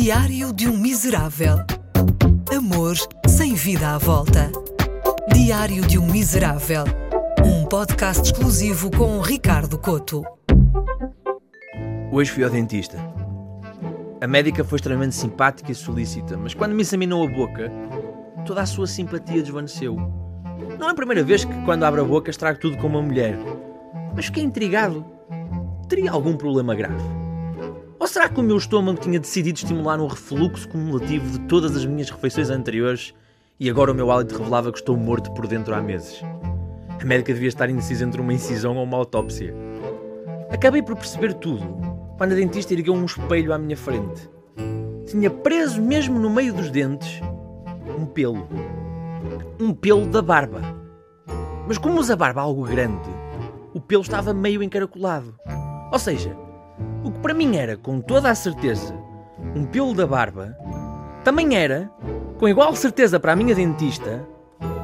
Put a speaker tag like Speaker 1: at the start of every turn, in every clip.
Speaker 1: Diário de um Miserável. Amor sem vida à volta. Diário de um Miserável. Um podcast exclusivo com Ricardo Coto.
Speaker 2: Hoje fui ao dentista. A médica foi extremamente simpática e solícita, mas quando me examinou a boca, toda a sua simpatia desvaneceu. Não é a primeira vez que, quando abro a boca, estrago tudo com uma mulher, mas fiquei intrigado. Teria algum problema grave? Ou será que o meu estômago tinha decidido estimular um refluxo cumulativo de todas as minhas refeições anteriores e agora o meu hálito revelava que estou morto por dentro há meses? A médica devia estar indecisa entre uma incisão ou uma autópsia. Acabei por perceber tudo quando a dentista ergueu um espelho à minha frente. Tinha preso mesmo no meio dos dentes um pelo. Um pelo da barba. Mas como usa barba algo grande, o pelo estava meio encaracolado. Ou seja, o que para mim era, com toda a certeza, um pelo da barba, também era, com igual certeza para a minha dentista,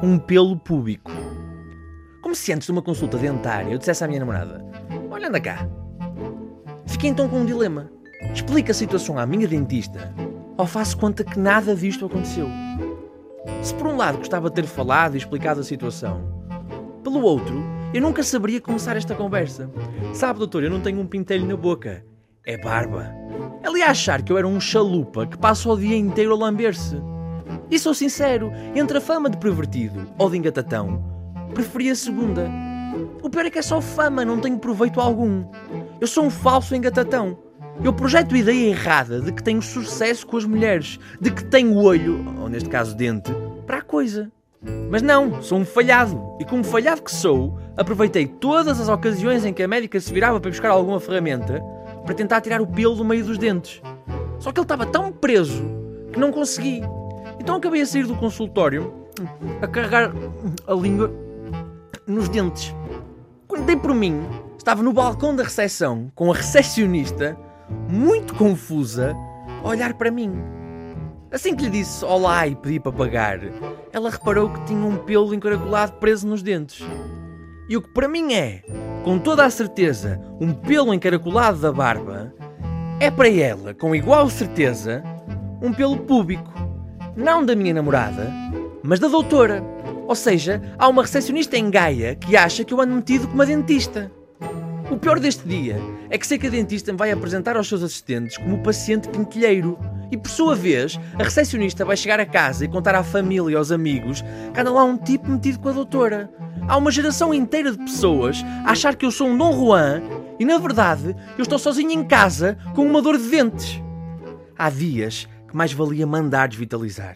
Speaker 2: um pelo púbico. Como se antes de uma consulta dentária eu dissesse à minha namorada: Olha, anda cá. Fiquei então com um dilema. Explico a situação à minha dentista ou faço conta que nada disto aconteceu? Se por um lado gostava de ter falado e explicado a situação, pelo outro, eu nunca saberia começar esta conversa. Sabe, doutor, eu não tenho um pintelho na boca. É barba. Ela ia achar que eu era um chalupa que passa o dia inteiro a lamber-se. E sou sincero, entre a fama de pervertido ou de engatatão, preferia a segunda. O pior é que é só fama, não tenho proveito algum. Eu sou um falso engatatão. Eu projeto a ideia errada de que tenho sucesso com as mulheres, de que tenho olho, ou neste caso dente, para a coisa. Mas não, sou um falhado. E como falhado que sou, aproveitei todas as ocasiões em que a médica se virava para buscar alguma ferramenta para tentar tirar o pelo do meio dos dentes. Só que ele estava tão preso que não consegui. Então acabei a sair do consultório a carregar a língua nos dentes. Quando dei por mim, estava no balcão da recepção com a recepcionista, muito confusa, a olhar para mim. Assim que lhe disse olá e pedi para pagar, ela reparou que tinha um pelo encaracolado preso nos dentes. E o que para mim é, com toda a certeza, um pelo encaracolado da barba, é para ela, com igual certeza, um pelo público. Não da minha namorada, mas da doutora. Ou seja, há uma recepcionista em Gaia que acha que eu ando metido com uma dentista. O pior deste dia é que sei que a dentista me vai apresentar aos seus assistentes como paciente quinquilheiro. E por sua vez, a recepcionista vai chegar a casa e contar à família e aos amigos que anda lá um tipo metido com a doutora. Há uma geração inteira de pessoas a achar que eu sou um Dom Juan e, na verdade, eu estou sozinho em casa com uma dor de dentes. Há dias que mais valia mandar desvitalizar.